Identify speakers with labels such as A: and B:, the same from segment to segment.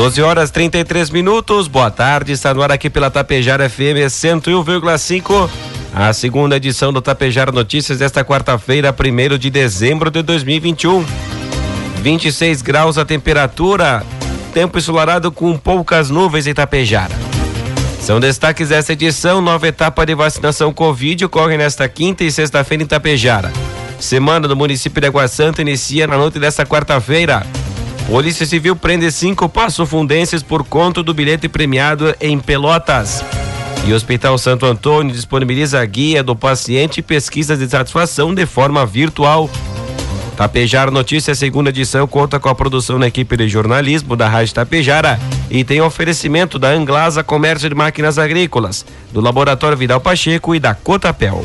A: 12 horas 33 minutos. Boa tarde. Está no ar aqui pela Tapejara FM 101,5. A segunda edição do Tapejara Notícias desta quarta-feira, 1 de dezembro de 2021. 26 graus a temperatura. Tempo ensolarado com poucas nuvens em Tapejara. São destaques desta edição. Nova etapa de vacinação Covid ocorre nesta quinta e sexta-feira em Tapejara. Semana do município de Água Santa inicia na noite desta quarta-feira. Polícia Civil prende cinco passofundenses por conta do bilhete premiado em Pelotas. E o Hospital Santo Antônio disponibiliza a guia do paciente e pesquisas de satisfação de forma virtual. Tapejara Notícias, segunda edição, conta com a produção da equipe de jornalismo da Rádio Tapejara e tem oferecimento da Anglasa Comércio de Máquinas Agrícolas, do Laboratório Vidal Pacheco e da Cotapel.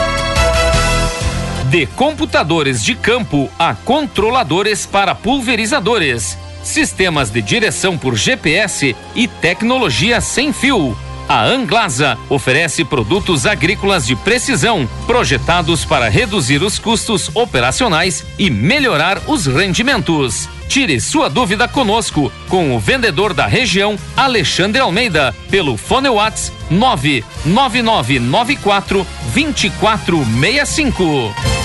B: De computadores de campo a controladores para pulverizadores, sistemas de direção por GPS e tecnologia sem fio. A Anglasa oferece produtos agrícolas de precisão, projetados para reduzir os custos operacionais e melhorar os rendimentos. Tire sua dúvida conosco com o vendedor da região, Alexandre Almeida, pelo Fone Whats 99994 2465.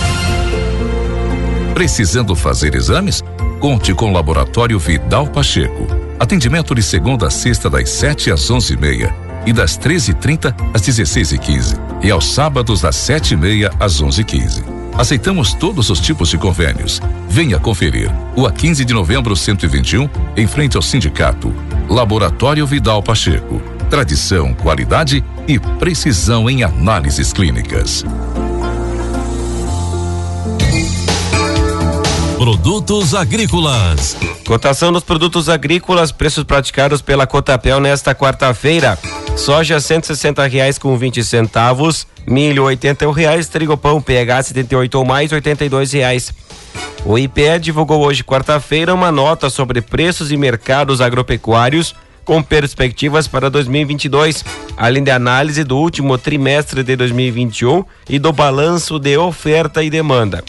C: Precisando fazer exames? Conte com o Laboratório Vidal Pacheco. Atendimento de segunda a sexta das 7 às onze e meia e das 13h30 às 16h15 e, e aos sábados das 7h30 às 11h15. Aceitamos todos os tipos de convênios. Venha conferir. O a 15 de novembro 121, em frente ao sindicato. Laboratório Vidal Pacheco. Tradição, qualidade e precisão em análises clínicas. Produtos agrícolas.
A: Cotação dos produtos agrícolas, preços praticados pela Cotapel nesta quarta-feira. Soja cento e reais com 20 centavos, milho oitenta reais, trigo pão PH 78 ou mais oitenta e reais. O IPE divulgou hoje quarta-feira uma nota sobre preços e mercados agropecuários com perspectivas para 2022, além de análise do último trimestre de 2021 e do balanço de oferta e demanda.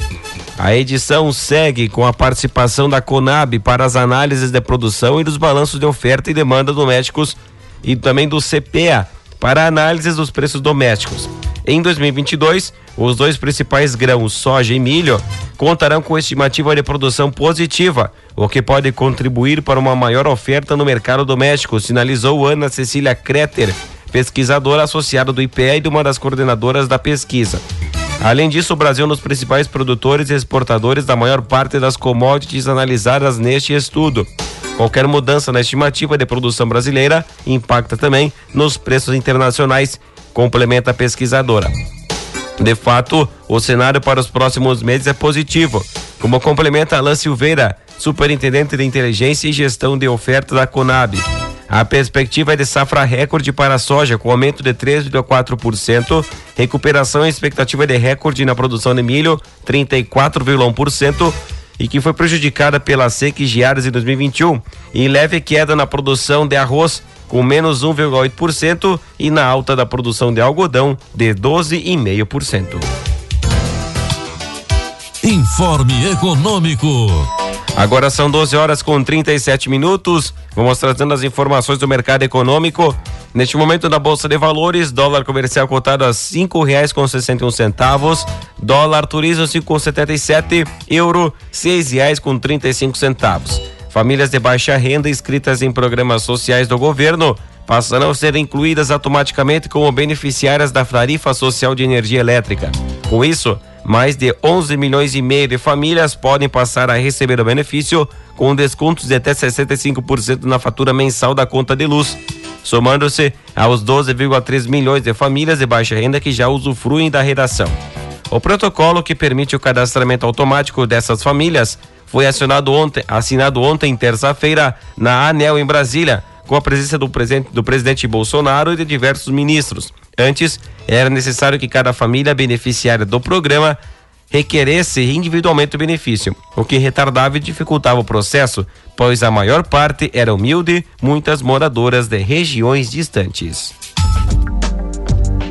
A: A edição segue com a participação da Conab para as análises de produção e dos balanços de oferta e demanda domésticos e também do CPA para análises dos preços domésticos. Em 2022, os dois principais grãos, soja e milho, contarão com estimativa de produção positiva, o que pode contribuir para uma maior oferta no mercado doméstico, sinalizou Ana Cecília Kreter, pesquisadora associada do IPE e de uma das coordenadoras da pesquisa. Além disso, o Brasil é um dos principais produtores e exportadores da maior parte das commodities analisadas neste estudo. Qualquer mudança na estimativa de produção brasileira impacta também nos preços internacionais, complementa a pesquisadora. De fato, o cenário para os próximos meses é positivo, como complementa Alain Silveira, superintendente de inteligência e gestão de oferta da Conab. A perspectiva é de safra recorde para a soja, com aumento de 3,4%, recuperação e expectativa de recorde na produção de milho, 34,1%, e que foi prejudicada pela seca e geadas em 2021, e leve queda na produção de arroz, com menos 1,8%, e na alta da produção de algodão, de 12,5%.
C: Informe Econômico.
A: Agora são 12 horas com 37 minutos. Vamos trazendo as informações do mercado econômico. Neste momento na Bolsa de Valores, dólar comercial cotado a cinco reais com sessenta e um centavos, dólar turismo cinco com setenta e sete, euro seis reais com trinta e cinco centavos. Famílias de baixa renda inscritas em programas sociais do governo passarão a ser incluídas automaticamente como beneficiárias da tarifa social de energia elétrica. Com isso, mais de 11 milhões e meio de famílias podem passar a receber o benefício com descontos de até 65% na fatura mensal da conta de luz, somando-se aos 12,3 milhões de famílias de baixa renda que já usufruem da redação. O protocolo que permite o cadastramento automático dessas famílias foi assinado ontem, assinado ontem, terça-feira, na ANEL em Brasília, com a presença do presidente, do presidente Bolsonaro e de diversos ministros. Antes, era necessário que cada família beneficiária do programa requeresse individualmente o benefício, o que retardava e dificultava o processo, pois a maior parte era humilde, muitas moradoras de regiões distantes.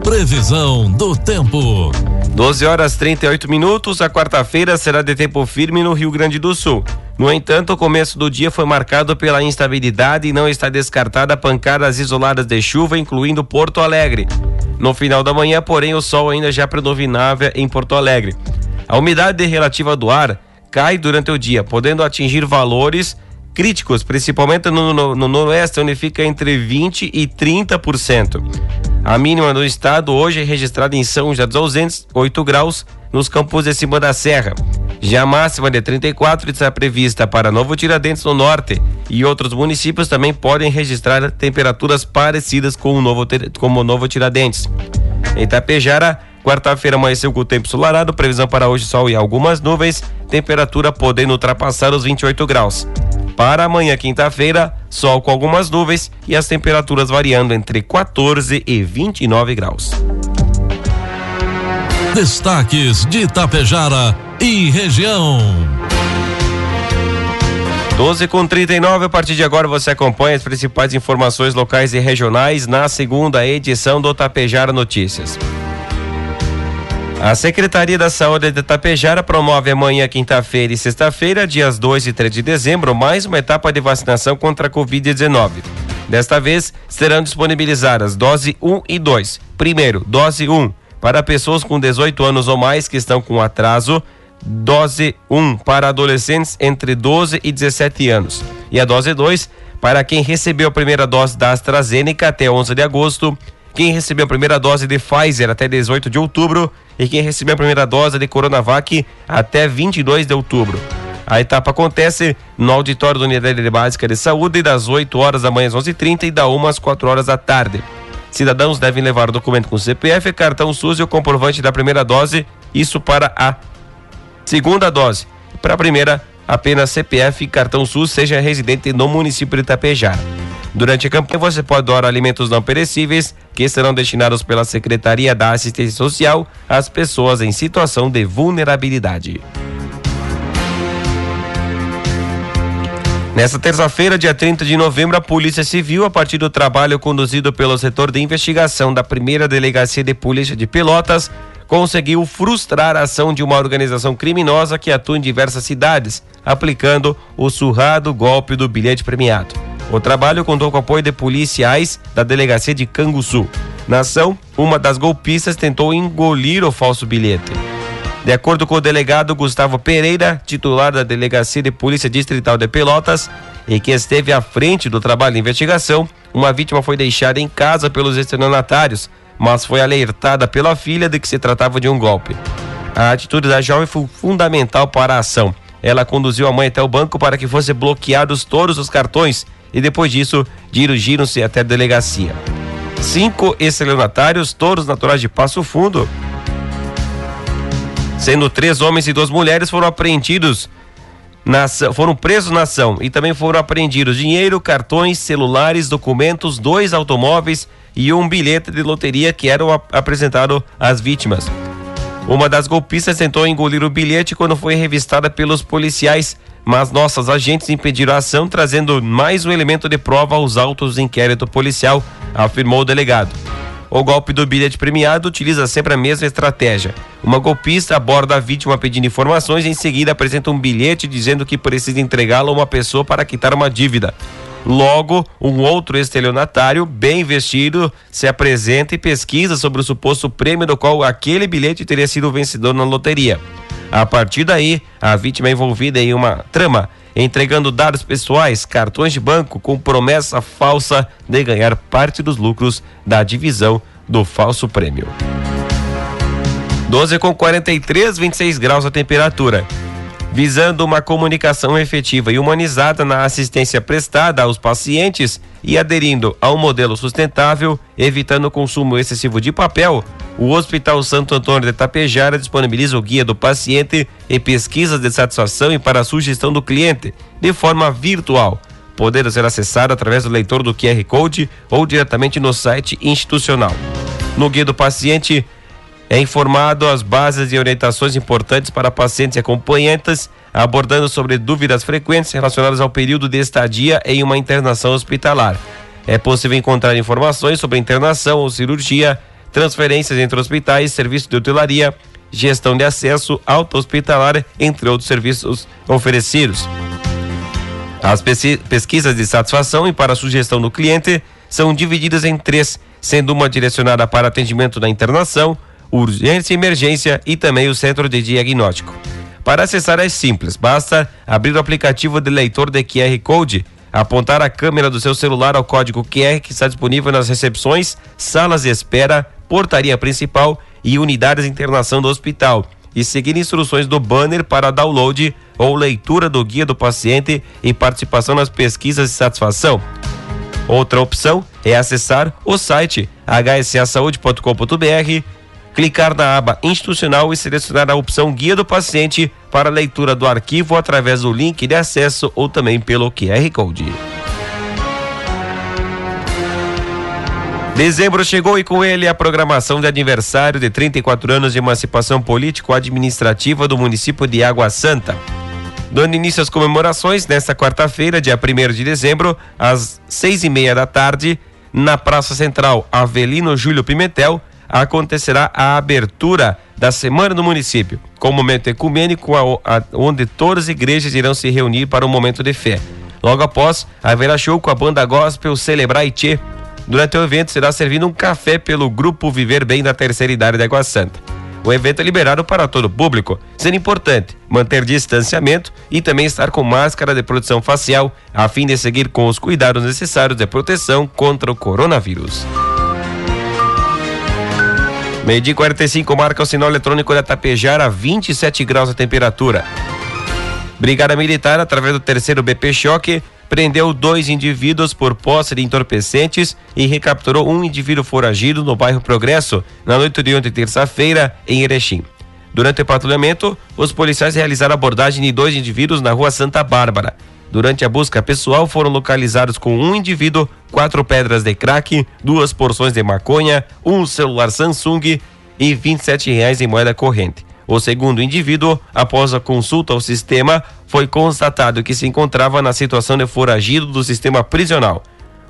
D: Previsão do tempo.
A: 12 horas 38 minutos. A quarta-feira será de tempo firme no Rio Grande do Sul. No entanto, o começo do dia foi marcado pela instabilidade e não está descartada pancadas isoladas de chuva, incluindo Porto Alegre. No final da manhã, porém, o sol ainda já predominava em Porto Alegre. A umidade relativa do ar cai durante o dia, podendo atingir valores críticos, principalmente no, no, no noroeste, onde fica entre 20% e 30%. A mínima do estado hoje é registrada em São José dos Ausentes, 8 graus, nos campos de cima da serra. Já a máxima de 34 está prevista para Novo Tiradentes no norte e outros municípios também podem registrar temperaturas parecidas com o Novo, como o Novo Tiradentes. Em Itapejara, quarta-feira amanheceu com o tempo solarado, previsão para hoje sol e algumas nuvens, temperatura podendo ultrapassar os 28 graus. Para amanhã, quinta-feira, sol com algumas nuvens e as temperaturas variando entre 14 e 29 graus.
D: Destaques de Itapejara e região.
A: 12 com 39, a partir de agora você acompanha as principais informações locais e regionais na segunda edição do Tapejara Notícias. A Secretaria da Saúde de Tapejara promove amanhã, quinta-feira e sexta-feira, dias 2 e 3 de dezembro, mais uma etapa de vacinação contra a Covid-19. Desta vez, serão disponibilizadas dose 1 e 2. Primeiro, dose 1 para pessoas com 18 anos ou mais que estão com atraso, dose 1 para adolescentes entre 12 e 17 anos. E a dose 2 para quem recebeu a primeira dose da AstraZeneca até 11 de agosto, quem recebeu a primeira dose de Pfizer até 18 de outubro e quem recebeu a primeira dose de Coronavac até 22 de outubro. A etapa acontece no auditório da Unidade Básica de Saúde das 8 horas da manhã às 11h30 e da 1 às 4 horas da tarde. Cidadãos devem levar o documento com CPF, cartão SUS e o comprovante da primeira dose, isso para a segunda dose. Para a primeira, apenas CPF e cartão SUS, seja residente no município de Itapejara. Durante a campanha, você pode doar alimentos não perecíveis que serão destinados pela Secretaria da Assistência Social às pessoas em situação de vulnerabilidade. Nessa terça-feira, dia 30 de novembro, a Polícia Civil, a partir do trabalho conduzido pelo setor de investigação da primeira delegacia de polícia de Pelotas, conseguiu frustrar a ação de uma organização criminosa que atua em diversas cidades, aplicando o surrado golpe do bilhete premiado. O trabalho contou com o apoio de policiais da delegacia de Canguçu. Na ação, uma das golpistas tentou engolir o falso bilhete. De acordo com o delegado Gustavo Pereira, titular da Delegacia de Polícia Distrital de Pelotas, e que esteve à frente do trabalho de investigação, uma vítima foi deixada em casa pelos estelionatários, mas foi alertada pela filha de que se tratava de um golpe. A atitude da jovem foi fundamental para a ação. Ela conduziu a mãe até o banco para que fossem bloqueados todos os cartões e depois disso dirigiram-se até a delegacia. Cinco estelionatários, todos naturais de Passo Fundo, sendo três homens e duas mulheres foram apreendidos na, foram presos na ação e também foram apreendidos dinheiro, cartões, celulares, documentos, dois automóveis e um bilhete de loteria que eram apresentado às vítimas. Uma das golpistas tentou engolir o bilhete quando foi revistada pelos policiais mas nossas agentes impediram a ação, trazendo mais um elemento de prova aos autos do inquérito policial, afirmou o delegado. O golpe do bilhete premiado utiliza sempre a mesma estratégia. Uma golpista aborda a vítima pedindo informações e em seguida apresenta um bilhete dizendo que precisa entregá-lo a uma pessoa para quitar uma dívida. Logo, um outro estelionatário, bem vestido, se apresenta e pesquisa sobre o suposto prêmio do qual aquele bilhete teria sido vencedor na loteria. A partir daí, a vítima é envolvida em uma trama entregando dados pessoais, cartões de banco com promessa falsa de ganhar parte dos lucros da divisão do falso prêmio. 12 com 43, 26 graus a temperatura. Visando uma comunicação efetiva e humanizada na assistência prestada aos pacientes e aderindo a um modelo sustentável, evitando o consumo excessivo de papel, o Hospital Santo Antônio de Tapejara disponibiliza o guia do paciente e pesquisas de satisfação e para a sugestão do cliente, de forma virtual, podendo ser acessado através do leitor do QR Code ou diretamente no site institucional. No guia do paciente, é informado as bases e orientações importantes para pacientes e acompanhantes, abordando sobre dúvidas frequentes relacionadas ao período de estadia em uma internação hospitalar. É possível encontrar informações sobre internação ou cirurgia, transferências entre hospitais, serviço de hotelaria, gestão de acesso auto-hospitalar, entre outros serviços oferecidos. As pesquisas de satisfação e para sugestão do cliente são divididas em três, sendo uma direcionada para atendimento da internação, urgência e emergência e também o centro de diagnóstico. Para acessar é simples, basta abrir o aplicativo de leitor de QR Code, apontar a câmera do seu celular ao código QR que está disponível nas recepções, salas de espera, portaria principal e unidades de internação do hospital e seguir instruções do banner para download ou leitura do guia do paciente e participação nas pesquisas de satisfação. Outra opção é acessar o site hsasaude.com.br clicar na aba institucional e selecionar a opção guia do paciente para leitura do arquivo através do link de acesso ou também pelo QR Code. Dezembro chegou e com ele a programação de aniversário de 34 anos de emancipação político-administrativa do município de Água Santa. Dando início às comemorações nesta quarta-feira, dia 1 de dezembro, às seis e meia da tarde, na Praça Central Avelino Júlio Pimentel, acontecerá a abertura da Semana do Município, com um momento ecumênico onde todas as igrejas irão se reunir para um momento de fé. Logo após, haverá show com a banda gospel Celebrar Itê. Durante o evento será servido um café pelo Grupo Viver Bem da Terceira Idade da Água Santa. O evento é liberado para todo o público, sendo importante manter distanciamento e também estar com máscara de proteção facial, a fim de seguir com os cuidados necessários de proteção contra o coronavírus. Meio-dia 45 marca o sinal eletrônico da Tapejara, 27 graus a temperatura. Brigada Militar, através do terceiro BP Choque, prendeu dois indivíduos por posse de entorpecentes e recapturou um indivíduo foragido no bairro Progresso, na noite de ontem, terça-feira, em Erechim. Durante o patrulhamento, os policiais realizaram abordagem de dois indivíduos na rua Santa Bárbara. Durante a busca pessoal, foram localizados com um indivíduo, quatro pedras de crack, duas porções de maconha, um celular Samsung e 27 reais em moeda corrente. O segundo indivíduo, após a consulta ao sistema, foi constatado que se encontrava na situação de foragido do sistema prisional.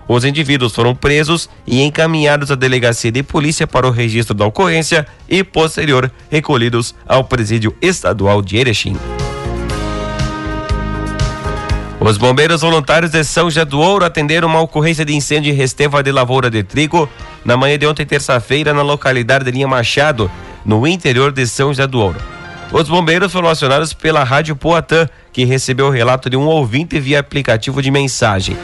A: Os indivíduos foram presos e encaminhados à delegacia de polícia para o registro da ocorrência e posterior recolhidos ao presídio estadual de Erechim. Os bombeiros voluntários de São José do Ouro atenderam uma ocorrência de incêndio em Resteva de lavoura de trigo na manhã de ontem, terça-feira, na localidade de Linha Machado, no interior de São José do Ouro. Os bombeiros foram acionados pela Rádio Poatã, que recebeu o relato de um ouvinte via aplicativo de mensagem.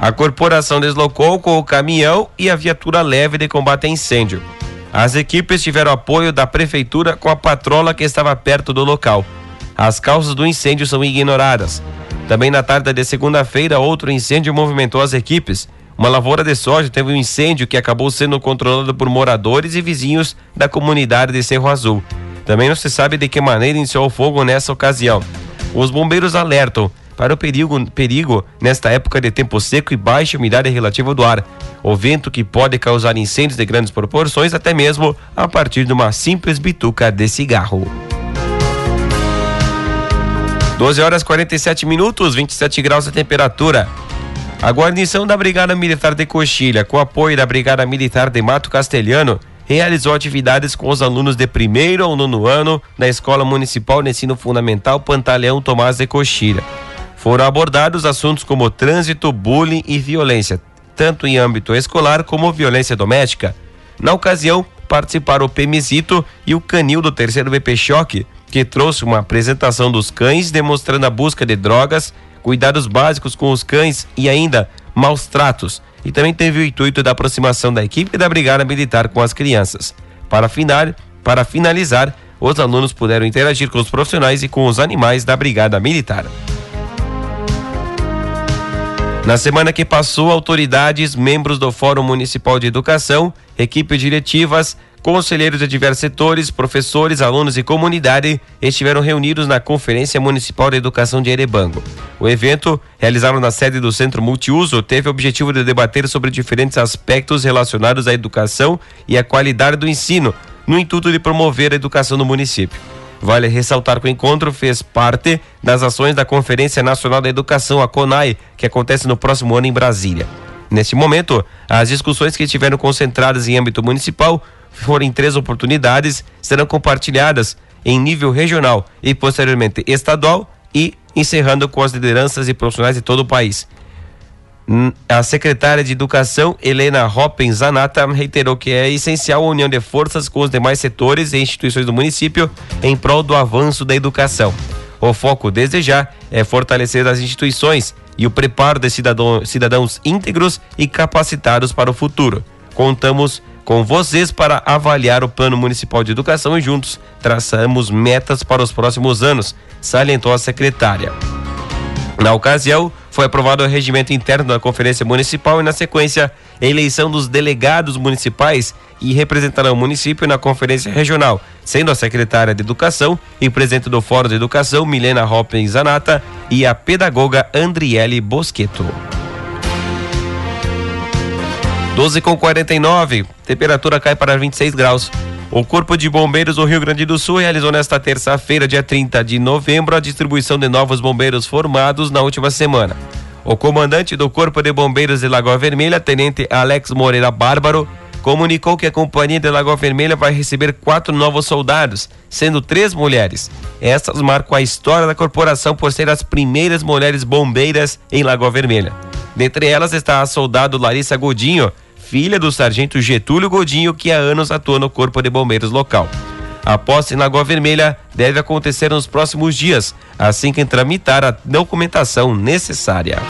A: A corporação deslocou com o caminhão e a viatura leve de combate a incêndio. As equipes tiveram apoio da prefeitura com a patrola que estava perto do local. As causas do incêndio são ignoradas. Também na tarde de segunda-feira, outro incêndio movimentou as equipes. Uma lavoura de soja teve um incêndio que acabou sendo controlado por moradores e vizinhos da comunidade de Cerro Azul. Também não se sabe de que maneira iniciou o fogo nessa ocasião. Os bombeiros alertam para o perigo, perigo nesta época de tempo seco e baixa umidade relativa do ar. O vento que pode causar incêndios de grandes proporções, até mesmo a partir de uma simples bituca de cigarro. 12 horas 47 minutos, 27 graus a temperatura. A guarnição da Brigada Militar de Coxilha, com apoio da Brigada Militar de Mato Castelhano, realizou atividades com os alunos de primeiro ao nono ano da Escola Municipal de Ensino Fundamental Pantaleão Tomás de Coxilha. Foram abordados assuntos como trânsito, bullying e violência, tanto em âmbito escolar como violência doméstica. Na ocasião, participaram o PMZito e o Canil do terceiro BP Choque, que trouxe uma apresentação dos cães demonstrando a busca de drogas, cuidados básicos com os cães e ainda maus tratos. E também teve o intuito da aproximação da equipe da Brigada Militar com as crianças. Para, final, para finalizar, os alunos puderam interagir com os profissionais e com os animais da Brigada Militar. Na semana que passou, autoridades, membros do Fórum Municipal de Educação, equipes diretivas, conselheiros de diversos setores, professores, alunos e comunidade estiveram reunidos na Conferência Municipal de Educação de Erebango. O evento, realizado na sede do Centro Multiuso, teve o objetivo de debater sobre diferentes aspectos relacionados à educação e à qualidade do ensino, no intuito de promover a educação no município. Vale ressaltar que o encontro fez parte das ações da Conferência Nacional da Educação, a CONAI, que acontece no próximo ano em Brasília. Neste momento, as discussões que estiveram concentradas em âmbito municipal foram em três oportunidades, serão compartilhadas em nível regional e posteriormente estadual e encerrando com as lideranças e profissionais de todo o país. A secretária de Educação, Helena Hoppen Zanata, reiterou que é essencial a união de forças com os demais setores e instituições do município em prol do avanço da educação. O foco desde já é fortalecer as instituições e o preparo de cidadão, cidadãos íntegros e capacitados para o futuro. Contamos com vocês para avaliar o Plano Municipal de Educação e juntos traçamos metas para os próximos anos, salientou a secretária. Na ocasião, foi aprovado o regimento interno da Conferência Municipal e, na sequência, a eleição dos delegados municipais e representarão o município na Conferência Regional, sendo a secretária de Educação e presidente do Fórum de Educação, Milena Hoppen Zanata, e a pedagoga Andriele Boschetto. 12 com 49, temperatura cai para 26 graus. O Corpo de Bombeiros do Rio Grande do Sul realizou nesta terça-feira, dia 30 de novembro, a distribuição de novos bombeiros formados na última semana. O comandante do Corpo de Bombeiros de Lagoa Vermelha, Tenente Alex Moreira Bárbaro, comunicou que a Companhia de Lagoa Vermelha vai receber quatro novos soldados, sendo três mulheres. Essas marcam a história da corporação por ser as primeiras mulheres bombeiras em Lagoa Vermelha. Dentre elas está a soldado Larissa Godinho, filha do sargento Getúlio Godinho, que há anos atua no Corpo de Bombeiros local. A posse em Lagoa Vermelha deve acontecer nos próximos dias, assim que tramitar a documentação necessária.